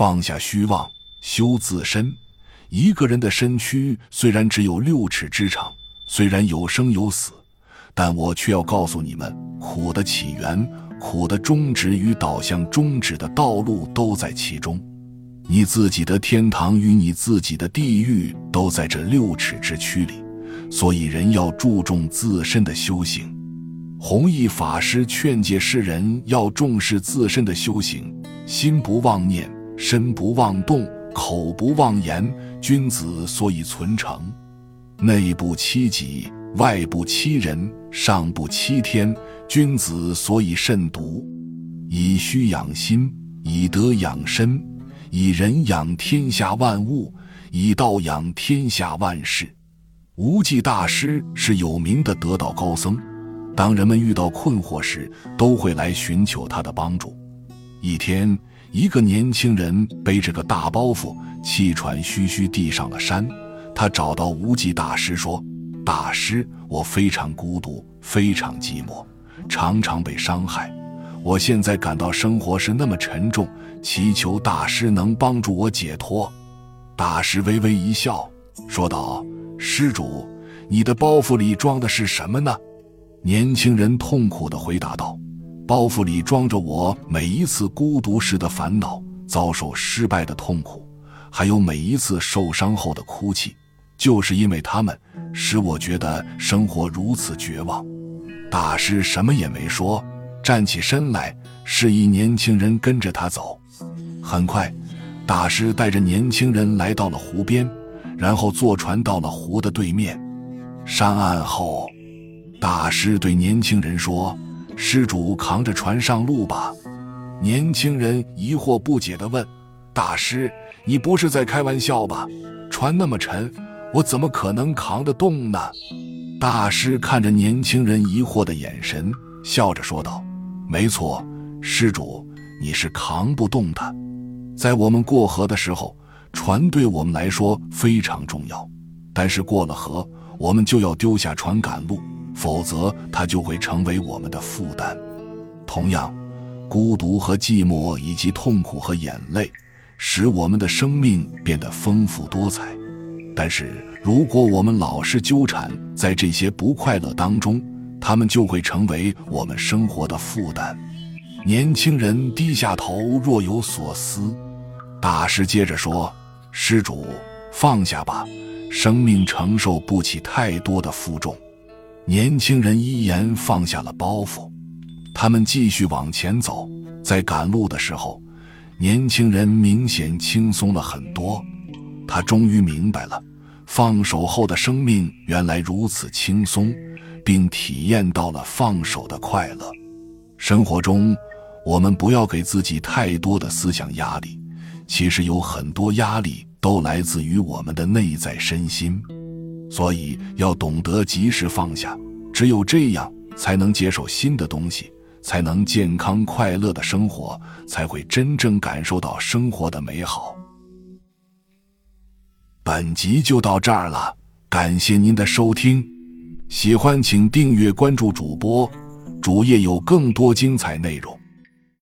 放下虚妄，修自身。一个人的身躯虽然只有六尺之长，虽然有生有死，但我却要告诉你们，苦的起源、苦的终止与导向终止的道路都在其中。你自己的天堂与你自己的地狱都在这六尺之躯里，所以人要注重自身的修行。弘一法师劝诫世人要重视自身的修行，心不妄念，身不妄动。口不妄言，君子所以存诚；内不欺己，外不欺人，上不欺天，君子所以慎独。以虚养心，以德养身，以仁养天下万物，以道养天下万事。无忌大师是有名的得道高僧，当人们遇到困惑时，都会来寻求他的帮助。一天。一个年轻人背着个大包袱，气喘吁吁地上了山。他找到无忌大师说：“大师，我非常孤独，非常寂寞，常常被伤害。我现在感到生活是那么沉重，祈求大师能帮助我解脱。”大师微微一笑，说道：“施主，你的包袱里装的是什么呢？”年轻人痛苦地回答道。包袱里装着我每一次孤独时的烦恼，遭受失败的痛苦，还有每一次受伤后的哭泣。就是因为他们，使我觉得生活如此绝望。大师什么也没说，站起身来，示意年轻人跟着他走。很快，大师带着年轻人来到了湖边，然后坐船到了湖的对面。上岸后，大师对年轻人说。施主扛着船上路吧。年轻人疑惑不解地问：“大师，你不是在开玩笑吧？船那么沉，我怎么可能扛得动呢？”大师看着年轻人疑惑的眼神，笑着说道：“没错，施主，你是扛不动的。在我们过河的时候，船对我们来说非常重要，但是过了河，我们就要丢下船赶路。”否则，它就会成为我们的负担。同样，孤独和寂寞，以及痛苦和眼泪，使我们的生命变得丰富多彩。但是，如果我们老是纠缠在这些不快乐当中，他们就会成为我们生活的负担。年轻人低下头，若有所思。大师接着说：“施主，放下吧，生命承受不起太多的负重。”年轻人依言放下了包袱，他们继续往前走。在赶路的时候，年轻人明显轻松了很多。他终于明白了，放手后的生命原来如此轻松，并体验到了放手的快乐。生活中，我们不要给自己太多的思想压力。其实有很多压力都来自于我们的内在身心。所以要懂得及时放下，只有这样才能接受新的东西，才能健康快乐的生活，才会真正感受到生活的美好。本集就到这儿了，感谢您的收听，喜欢请订阅关注主播，主页有更多精彩内容。